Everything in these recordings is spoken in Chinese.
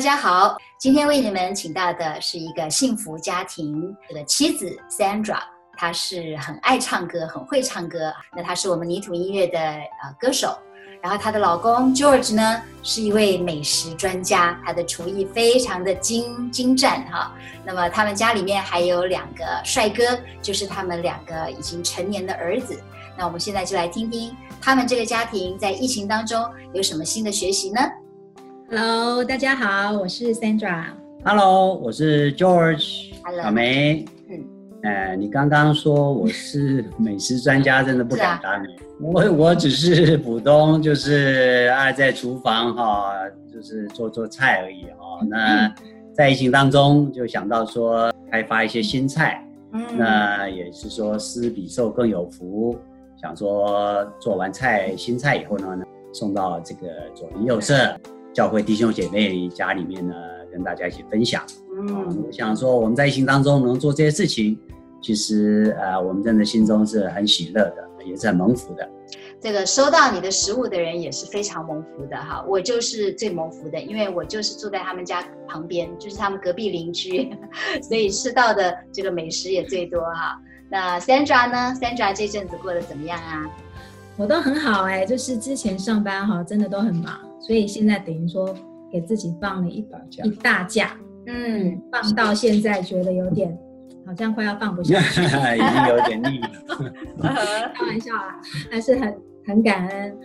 大家好，今天为你们请到的是一个幸福家庭的妻子 Sandra，她是很爱唱歌，很会唱歌。那她是我们泥土音乐的呃歌手。然后她的老公 George 呢，是一位美食专家，他的厨艺非常的精精湛哈。那么他们家里面还有两个帅哥，就是他们两个已经成年的儿子。那我们现在就来听听他们这个家庭在疫情当中有什么新的学习呢？Hello，大家好，我是 Sandra。Hello，我是 George。Hello，小梅。嗯，呃，你刚刚说我是美食专家，真的不敢当你。我我只是普通，就是爱在厨房哈，就是做做菜而已哈。那在疫情当中，就想到说开发一些新菜，嗯，那也是说施比受更有福。想说做完菜新菜以后呢，送到这个左邻右舍、教会弟兄姐妹家里面呢，跟大家一起分享。嗯，我想说我们在疫情当中能做这些事情，其实呃，我们真的心中是很喜乐的。也是很蒙福的，这个收到你的食物的人也是非常蒙福的哈。我就是最蒙福的，因为我就是住在他们家旁边，就是他们隔壁邻居，所以吃到的这个美食也最多哈。那 Sandra 呢？Sandra 这阵子过得怎么样啊？我都很好哎，就是之前上班哈，真的都很忙，所以现在等于说给自己放了一把假，一大假，嗯，放到现在觉得有点。好像快要放不下去，已经有点腻了。开玩笑啦，还是很很感恩。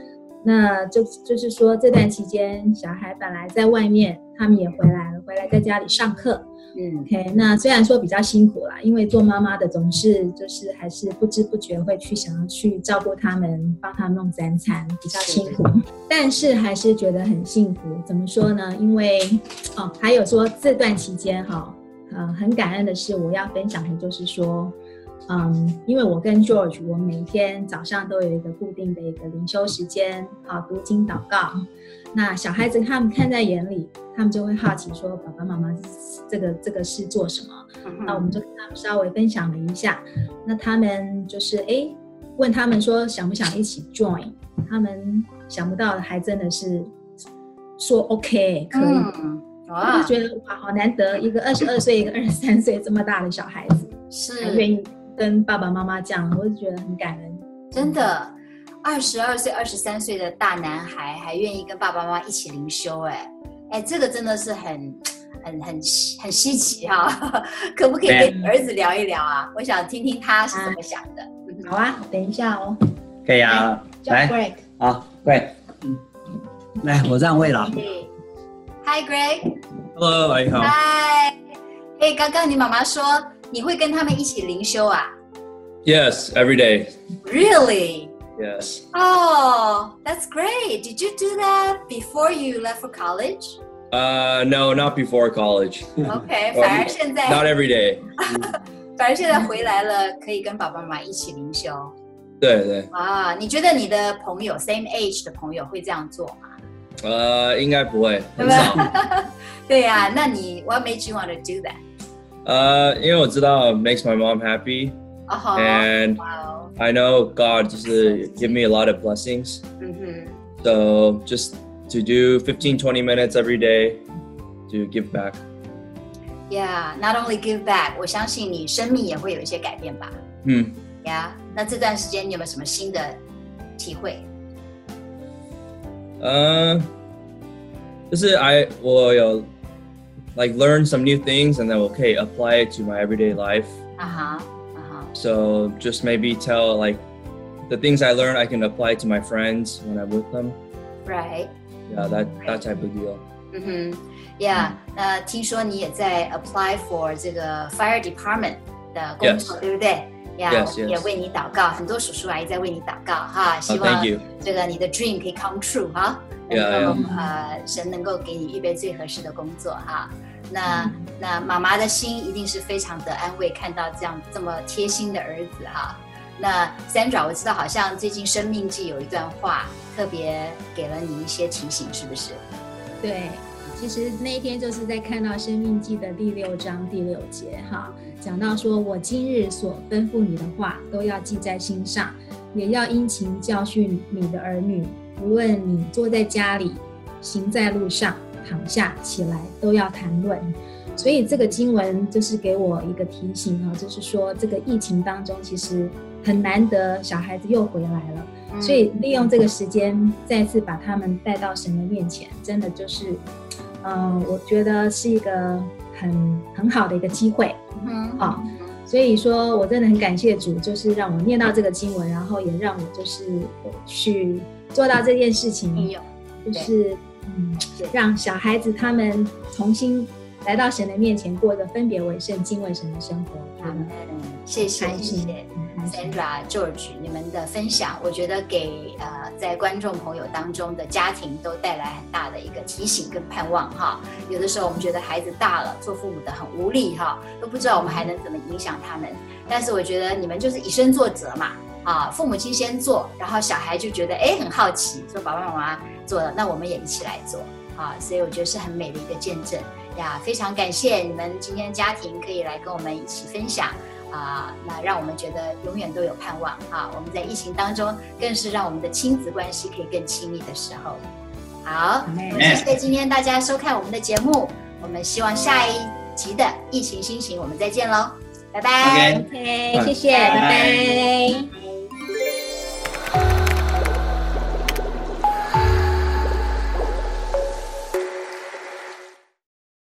那就就是说，这段期间小孩本来在外面，他们也回来了，回来在家里上课。嗯，OK。那虽然说比较辛苦啦，因为做妈妈的总是就是还是不知不觉会去想要去照顾他们，帮他们弄三餐，比较辛苦。但是还是觉得很幸福。怎么说呢？因为哦，还有说这段期间哈。呃，很感恩的是，我要分享的就是说，嗯，因为我跟 George，我每天早上都有一个固定的一个灵修时间，好，读经祷告。那小孩子他们看在眼里，他们就会好奇说，爸爸妈妈这个这个是做什么？那我们就跟他们稍微分享了一下。那他们就是哎，问他们说想不想一起 join？他们想不到的还真的是说 OK 可以。嗯我就觉得哇，好难得，一个二十二岁，一个二十三岁这么大的小孩子，是愿意跟爸爸妈妈讲，我就觉得很感恩。真的，二十二岁、二十三岁的大男孩还愿意跟爸爸妈妈一起灵修，哎，哎，这个真的是很、很、很、很稀奇哈！可不可以跟儿子聊一聊啊？我想听听他是怎么想的。好啊，等一下哦。可以啊，来，Greg，好，Greg，嗯，来，我让位了。Hi, Greg. Hello, 你好。Hi. 哎，刚刚你妈妈说你会跟他们一起灵修啊？Yes, every day. Really? Yes. Oh, that's great. Did you do that before you left for college? Uh, no, not before college. Okay, 反而现在 Not every day. 反而现在回来了，可以跟爸爸妈妈一起灵修。对对。啊，你觉得你的朋友 same age 的朋友会这样做吗？呃，应该不会，很少。对呀，那你 What made you want to do that？ 呃，因为我知道 makes my mom happy，and I know God 就是 give me a lot of blessings。嗯哼。So just to do 15, 20 minutes every day to give back. Yeah, not only give back，我相信你生命也会有一些改变吧。嗯。Yeah，那这段时间你有没有什么新的体会？呃，就是 I 我有 like learn some new things and then 我可以 apply it to my everyday life. Uh-huh. Uh-huh. So just maybe tell like the things I learned I can apply to my friends when I'm with them. Right. Yeah, that that type of deal. 嗯哼，Yeah，那听说你也在 apply for 这个 fire department 的工作，对不对？呀，yeah, yes, yes. 也为你祷告，很多叔叔阿姨在为你祷告哈，希望这个你的 dream 可以 come true 哈，然后呃，神能够给你预备最合适的工作哈。 那、那妈妈的心一定是非常的安慰，看到这样这么贴心的儿子哈。那 Sandra，我知道好像最近生命记有一段话，特别给了你一些提醒，是不是？对。其实那一天就是在看到《生命记》的第六章第六节，哈，讲到说：“我今日所吩咐你的话，都要记在心上，也要殷勤教训你的儿女。无论你坐在家里，行在路上，躺下起来都要谈论。所以这个经文就是给我一个提醒啊，就是说这个疫情当中其实很难得小孩子又回来了，所以利用这个时间再次把他们带到神的面前，真的就是，嗯，我觉得是一个很很好的一个机会，嗯，好，所以说我真的很感谢主，就是让我念到这个经文，然后也让我就是去做到这件事情，就是嗯，让小孩子他们重新。来到神的面前，过着分别为圣、敬畏神的生活。嗯，谢谢谢谢 Sandra George 你们的分享，我觉得给呃在观众朋友当中的家庭都带来很大的一个提醒跟盼望哈。有的时候我们觉得孩子大了，做父母的很无力哈，都不知道我们还能怎么影响他们。但是我觉得你们就是以身作则嘛，啊，父母亲先做，然后小孩就觉得哎很好奇，说爸爸妈妈做了，那我们也一起来做啊。所以我觉得是很美的一个见证。呀，非常感谢你们今天家庭可以来跟我们一起分享啊，那让我们觉得永远都有盼望啊！我们在疫情当中，更是让我们的亲子关系可以更亲密的时候。好，谢谢今天大家收看我们的节目，我们希望下一集的疫情心情我们再见喽，拜拜。OK，谢谢，拜拜。